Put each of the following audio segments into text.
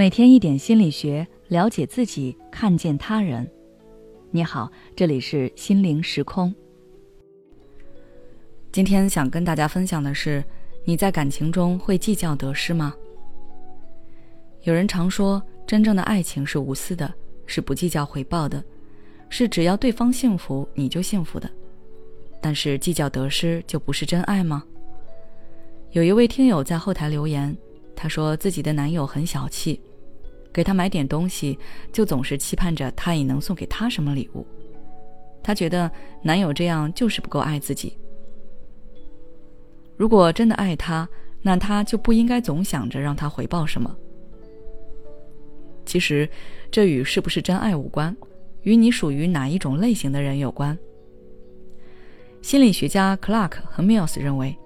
每天一点心理学，了解自己，看见他人。你好，这里是心灵时空。今天想跟大家分享的是，你在感情中会计较得失吗？有人常说，真正的爱情是无私的，是不计较回报的，是只要对方幸福，你就幸福的。但是计较得失就不是真爱吗？有一位听友在后台留言，他说自己的男友很小气。给他买点东西，就总是期盼着他也能送给他什么礼物。她觉得男友这样就是不够爱自己。如果真的爱他，那他就不应该总想着让他回报什么。其实，这与是不是真爱无关，与你属于哪一种类型的人有关。心理学家 Clark 和 Mills 认为，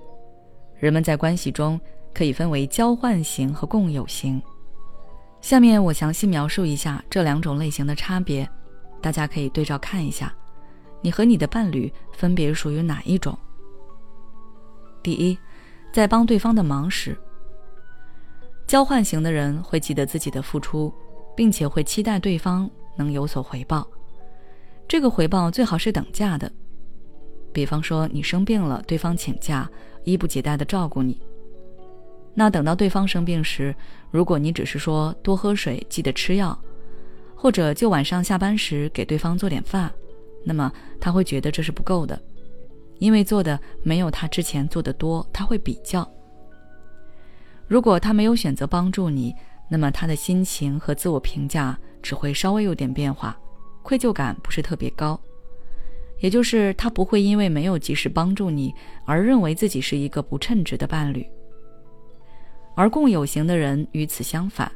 人们在关系中可以分为交换型和共有型。下面我详细描述一下这两种类型的差别，大家可以对照看一下，你和你的伴侣分别属于哪一种。第一，在帮对方的忙时，交换型的人会记得自己的付出，并且会期待对方能有所回报，这个回报最好是等价的，比方说你生病了，对方请假，衣不解带的照顾你。那等到对方生病时，如果你只是说多喝水，记得吃药，或者就晚上下班时给对方做点饭，那么他会觉得这是不够的，因为做的没有他之前做的多，他会比较。如果他没有选择帮助你，那么他的心情和自我评价只会稍微有点变化，愧疚感不是特别高，也就是他不会因为没有及时帮助你而认为自己是一个不称职的伴侣。而共有型的人与此相反，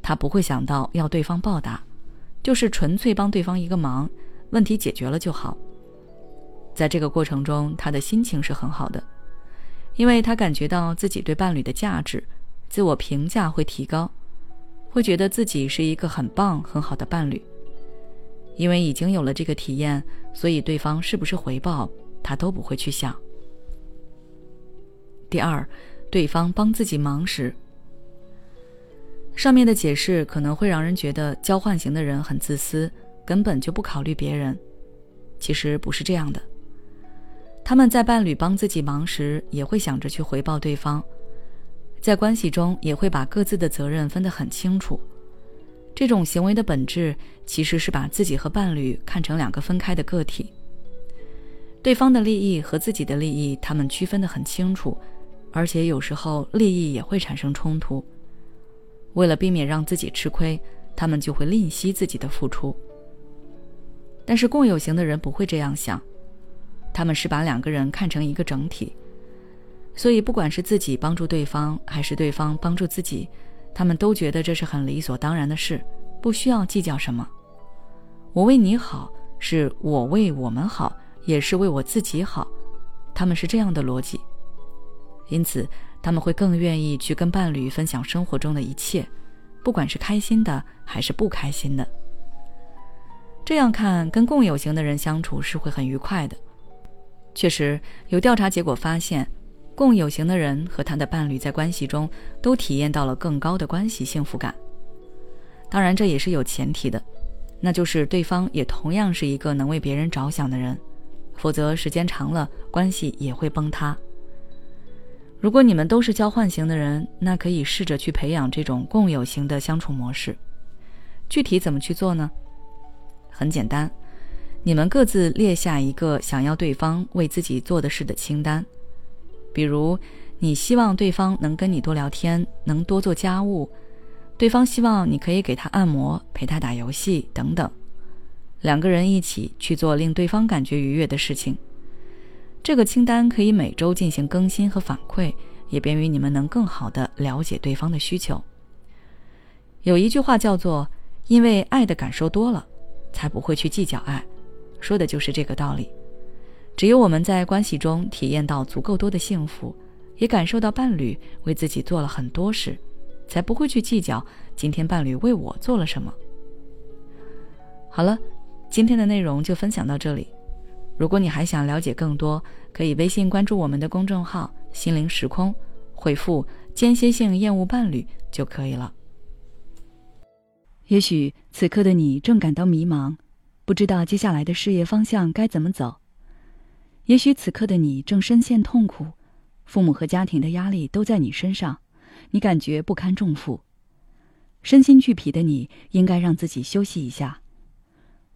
他不会想到要对方报答，就是纯粹帮对方一个忙，问题解决了就好。在这个过程中，他的心情是很好的，因为他感觉到自己对伴侣的价值，自我评价会提高，会觉得自己是一个很棒很好的伴侣。因为已经有了这个体验，所以对方是不是回报，他都不会去想。第二。对方帮自己忙时，上面的解释可能会让人觉得交换型的人很自私，根本就不考虑别人。其实不是这样的，他们在伴侣帮自己忙时，也会想着去回报对方，在关系中也会把各自的责任分得很清楚。这种行为的本质其实是把自己和伴侣看成两个分开的个体，对方的利益和自己的利益，他们区分得很清楚。而且有时候利益也会产生冲突，为了避免让自己吃亏，他们就会吝惜自己的付出。但是共有型的人不会这样想，他们是把两个人看成一个整体，所以不管是自己帮助对方，还是对方帮助自己，他们都觉得这是很理所当然的事，不需要计较什么。我为你好，是我为我们好，也是为我自己好，他们是这样的逻辑。因此，他们会更愿意去跟伴侣分享生活中的一切，不管是开心的还是不开心的。这样看，跟共有型的人相处是会很愉快的。确实，有调查结果发现，共有型的人和他的伴侣在关系中都体验到了更高的关系幸福感。当然，这也是有前提的，那就是对方也同样是一个能为别人着想的人，否则时间长了，关系也会崩塌。如果你们都是交换型的人，那可以试着去培养这种共有型的相处模式。具体怎么去做呢？很简单，你们各自列下一个想要对方为自己做的事的清单。比如，你希望对方能跟你多聊天，能多做家务；对方希望你可以给他按摩、陪他打游戏等等。两个人一起去做令对方感觉愉悦的事情。这个清单可以每周进行更新和反馈，也便于你们能更好的了解对方的需求。有一句话叫做“因为爱的感受多了，才不会去计较爱”，说的就是这个道理。只有我们在关系中体验到足够多的幸福，也感受到伴侣为自己做了很多事，才不会去计较今天伴侣为我做了什么。好了，今天的内容就分享到这里。如果你还想了解更多，可以微信关注我们的公众号“心灵时空”，回复“间歇性厌恶伴侣”就可以了。也许此刻的你正感到迷茫，不知道接下来的事业方向该怎么走。也许此刻的你正深陷痛苦，父母和家庭的压力都在你身上，你感觉不堪重负，身心俱疲的你应该让自己休息一下。